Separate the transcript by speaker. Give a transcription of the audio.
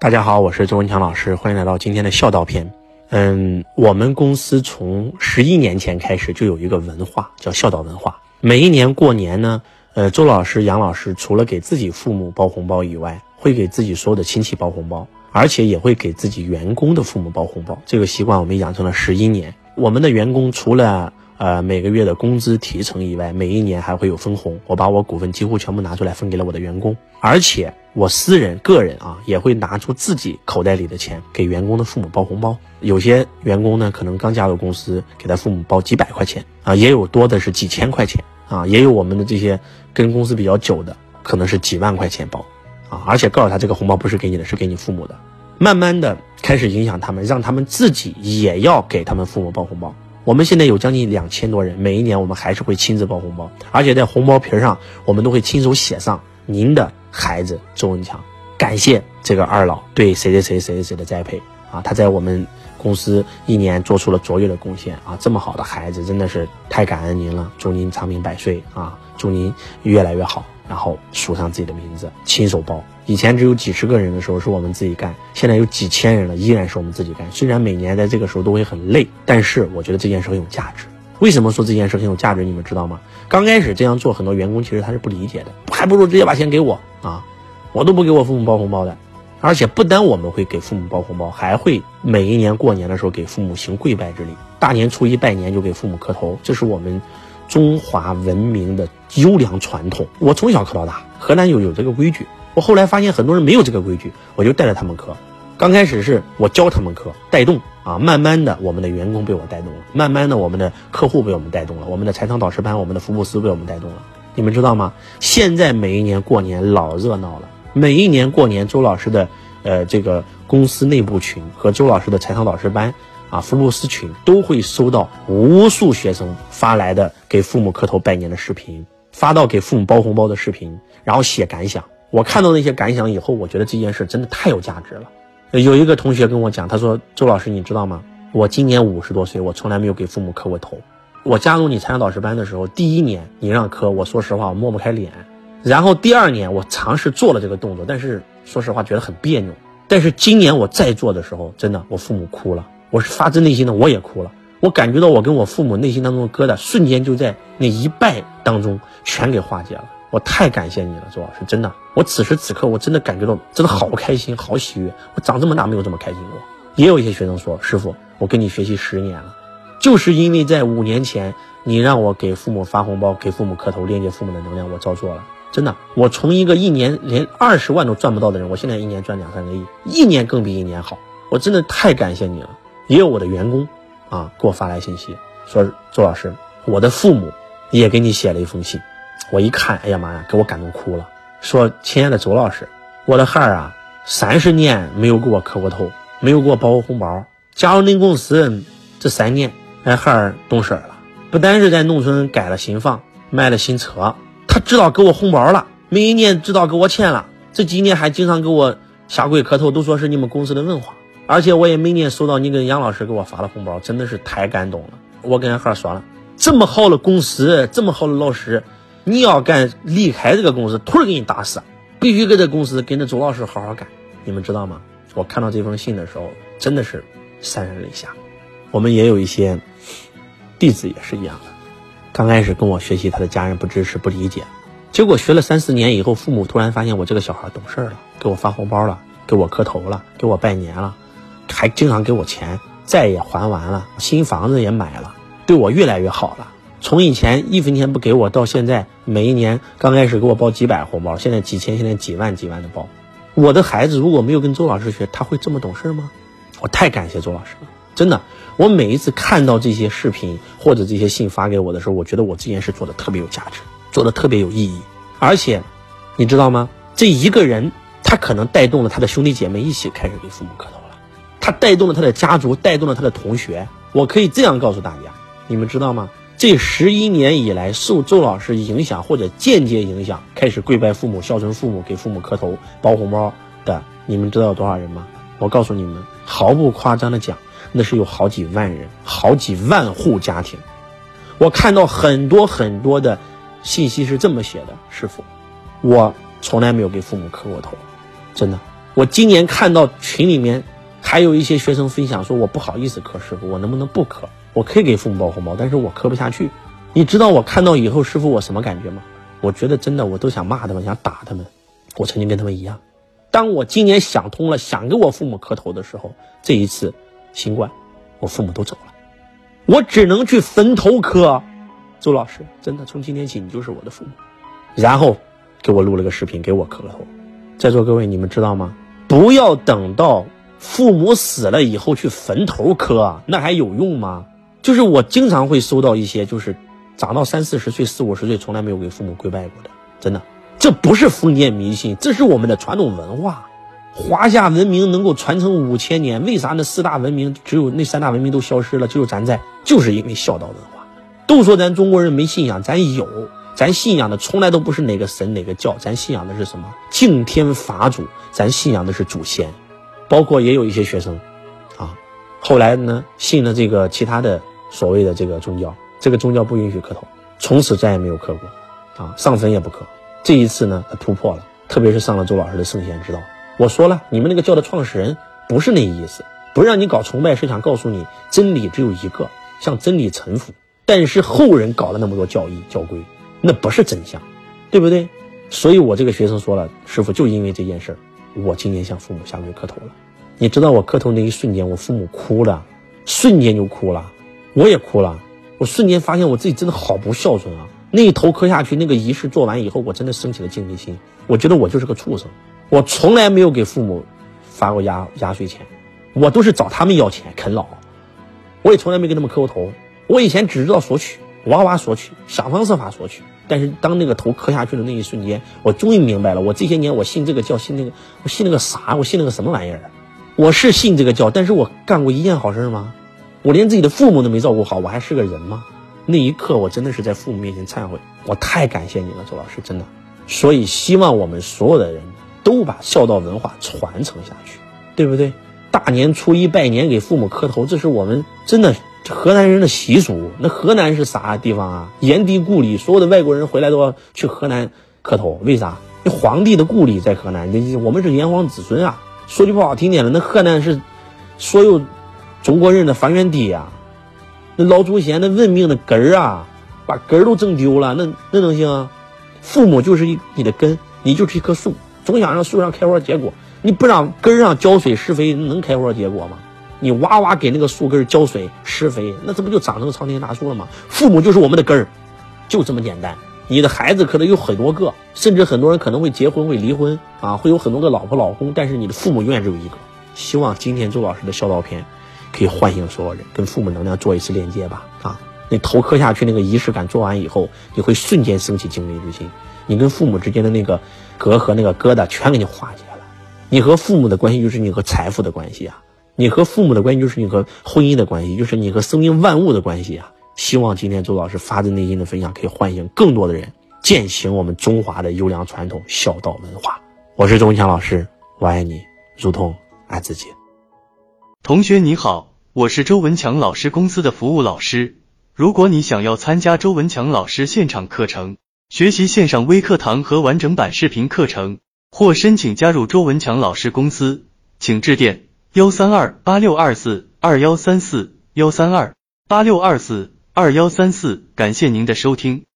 Speaker 1: 大家好，我是周文强老师，欢迎来到今天的孝道篇。嗯，我们公司从十一年前开始就有一个文化，叫孝道文化。每一年过年呢，呃，周老师、杨老师除了给自己父母包红包以外，会给自己所有的亲戚包红包，而且也会给自己员工的父母包红包。这个习惯我们养成了十一年。我们的员工除了呃，每个月的工资提成以外，每一年还会有分红。我把我股份几乎全部拿出来分给了我的员工，而且我私人个人啊，也会拿出自己口袋里的钱给员工的父母包红包。有些员工呢，可能刚加入公司，给他父母包几百块钱啊，也有多的是几千块钱啊，也有我们的这些跟公司比较久的，可能是几万块钱包啊，而且告诉他这个红包不是给你的，是给你父母的。慢慢的开始影响他们，让他们自己也要给他们父母包红包。我们现在有将近两千多人，每一年我们还是会亲自包红包，而且在红包皮上，我们都会亲手写上您的孩子周文强，感谢这个二老对谁谁谁谁谁谁的栽培啊，他在我们公司一年做出了卓越的贡献啊，这么好的孩子真的是太感恩您了，祝您长命百岁啊，祝您越来越好。然后署上自己的名字，亲手包。以前只有几十个人的时候是我们自己干，现在有几千人了，依然是我们自己干。虽然每年在这个时候都会很累，但是我觉得这件事很有价值。为什么说这件事很有价值？你们知道吗？刚开始这样做，很多员工其实他是不理解的，还不如直接把钱给我啊！我都不给我父母包红包的。而且不单我们会给父母包红包，还会每一年过年的时候给父母行跪拜之礼，大年初一拜年就给父母磕头，这是我们。中华文明的优良传统，我从小磕到大。河南有有这个规矩，我后来发现很多人没有这个规矩，我就带着他们磕。刚开始是我教他们课，带动啊，慢慢的我们的员工被我带动了，慢慢的我们的客户被我们带动了，我们的财商导师班，我们的福布斯被我们带动了。你们知道吗？现在每一年过年老热闹了，每一年过年周老师的呃这个公司内部群和周老师的财商导师班。啊，福布斯群都会收到无数学生发来的给父母磕头拜年的视频，发到给父母包红包的视频，然后写感想。我看到那些感想以后，我觉得这件事真的太有价值了。有一个同学跟我讲，他说：“周老师，你知道吗？我今年五十多岁，我从来没有给父母磕过头。我加入你财商导师班的时候，第一年你让磕，我说实话我抹不开脸。然后第二年我尝试做了这个动作，但是说实话觉得很别扭。但是今年我再做的时候，真的我父母哭了。”我是发自内心的，我也哭了。我感觉到我跟我父母内心当中的疙瘩，瞬间就在那一拜当中全给化解了。我太感谢你了，周老师，真的。我此时此刻我真的感觉到真的好开心，好喜悦。我长这么大没有这么开心过。也有一些学生说，师傅，我跟你学习十年了，就是因为在五年前你让我给父母发红包，给父母磕头，链接父母的能量，我照做了。真的，我从一个一年连二十万都赚不到的人，我现在一年赚两三个亿，一年更比一年好。我真的太感谢你了。也有我的员工，啊，给我发来信息说，周老师，我的父母也给你写了一封信。我一看，哎呀妈呀，给我感动哭了。说，亲爱的周老师，我的孩儿啊，三十年没有给我磕过头，没有给我包过红包。加入您公司这三年，俺孩儿懂事了，不单是在农村盖了新房，买了新车，他知道给我红包了，每一年知道给我钱了。这几年还经常给我下跪磕头，都说是你们公司的文化。而且我也每年收到你跟杨老师给我发的红包，真的是太感动了。我跟俺孩儿说了，这么好的公司，这么好的老师，你要敢离开这个公司，腿给你打死，必须给这公司跟着周老师好好干。你们知道吗？我看到这封信的时候，真的是潸然泪下。我们也有一些弟子也是一样的，刚开始跟我学习，他的家人不支持、不理解，结果学了三四年以后，父母突然发现我这个小孩懂事了，给我发红包了，给我磕头了，给我拜年了。还经常给我钱，债也还完了，新房子也买了，对我越来越好了。从以前一分钱不给我，到现在每一年刚开始给我包几百红包，现在几千，现在几万几万的包。我的孩子如果没有跟周老师学，他会这么懂事吗？我太感谢周老师了，真的。我每一次看到这些视频或者这些信发给我的时候，我觉得我这件事做的特别有价值，做的特别有意义。而且，你知道吗？这一个人他可能带动了他的兄弟姐妹一起开始给父母磕头了。他带动了他的家族，带动了他的同学。我可以这样告诉大家，你们知道吗？这十一年以来，受周老师影响或者间接影响，开始跪拜父母、孝顺父母、给父母磕头、包红包的，你们知道有多少人吗？我告诉你们，毫不夸张的讲，那是有好几万人，好几万户家庭。我看到很多很多的信息是这么写的：师傅，我从来没有给父母磕过头，真的。我今年看到群里面还有一些学生分享说，我不好意思磕师傅，我能不能不磕？我可以给父母包红包，但是我磕不下去。你知道我看到以后师傅我什么感觉吗？我觉得真的我都想骂他们，想打他们。我曾经跟他们一样。当我今年想通了，想给我父母磕头的时候，这一次新冠，我父母都走了，我只能去坟头磕。周老师，真的从今天起你就是我的父母。然后给我录了个视频，给我磕个头。在座各位，你们知道吗？不要等到父母死了以后去坟头磕，那还有用吗？就是我经常会收到一些，就是长到三四十岁、四五十岁，从来没有给父母跪拜过的，真的。这不是封建迷信，这是我们的传统文化。华夏文明能够传承五千年，为啥那四大文明只有那三大文明都消失了，只有咱在？就是因为孝道文化。都说咱中国人没信仰，咱有，咱信仰的从来都不是哪个神哪个教，咱信仰的是什么？敬天法祖，咱信仰的是祖先。包括也有一些学生，啊，后来呢信了这个其他的所谓的这个宗教，这个宗教不允许磕头，从此再也没有磕过，啊，上坟也不磕。这一次呢，他突破了，特别是上了周老师的圣贤之道。我说了，你们那个教的创始人不是那意思，不让你搞崇拜，是想告诉你真理只有一个，向真理臣服。但是后人搞了那么多教义教规，那不是真相，对不对？所以我这个学生说了，师傅就因为这件事儿，我今年向父母下跪磕头了。你知道我磕头那一瞬间，我父母哭了，瞬间就哭了，我也哭了，我瞬间发现我自己真的好不孝顺啊。那一头磕下去，那个仪式做完以后，我真的升起了敬畏心。我觉得我就是个畜生，我从来没有给父母发过压压岁钱，我都是找他们要钱啃老，我也从来没跟他们磕过头。我以前只知道索取，哇哇索取，想方设法索取。但是当那个头磕下去的那一瞬间，我终于明白了，我这些年我信这个教，信那个，我信那个啥？我信那个什么玩意儿？我是信这个教，但是我干过一件好事吗？我连自己的父母都没照顾好，我还是个人吗？那一刻，我真的是在父母面前忏悔，我太感谢你了，周老师，真的。所以希望我们所有的人都把孝道文化传承下去，对不对？大年初一拜年给父母磕头，这是我们真的河南人的习俗。那河南是啥地方啊？炎帝故里，所有的外国人回来都要去河南磕头，为啥？那皇帝的故里在河南，我们是炎黄子孙啊。说句不好听点的，那河南是所有中国人的发源地呀。那老祖先那文明的根儿啊，把根儿都整丢了，那那能行啊？父母就是一你的根，你就是一棵树，总想让树上开花结果，你不让根上浇水施肥，能开花结果吗？你哇哇给那个树根浇水施肥，那这不就长成苍天大树了吗？父母就是我们的根儿，就这么简单。你的孩子可能有很多个，甚至很多人可能会结婚会离婚啊，会有很多个老婆老公，但是你的父母永远只有一个。希望今天周老师的孝道篇。可以唤醒所有人，跟父母能量做一次链接吧。啊，你头磕下去那个仪式感做完以后，你会瞬间升起敬畏之心，你跟父母之间的那个隔阂、那个疙瘩全给你化解了。你和父母的关系就是你和财富的关系啊，你和父母的关系就是你和婚姻的关系，就是你和生命万物的关系啊。希望今天周老师发自内心的分享可以唤醒更多的人，践行我们中华的优良传统孝道文化。我是周文强老师，我爱你，如同爱自己。
Speaker 2: 同学你好，我是周文强老师公司的服务老师。如果你想要参加周文强老师现场课程，学习线上微课堂和完整版视频课程，或申请加入周文强老师公司，请致电幺三二八六二四二幺三四幺三二八六二四二幺三四。感谢您的收听。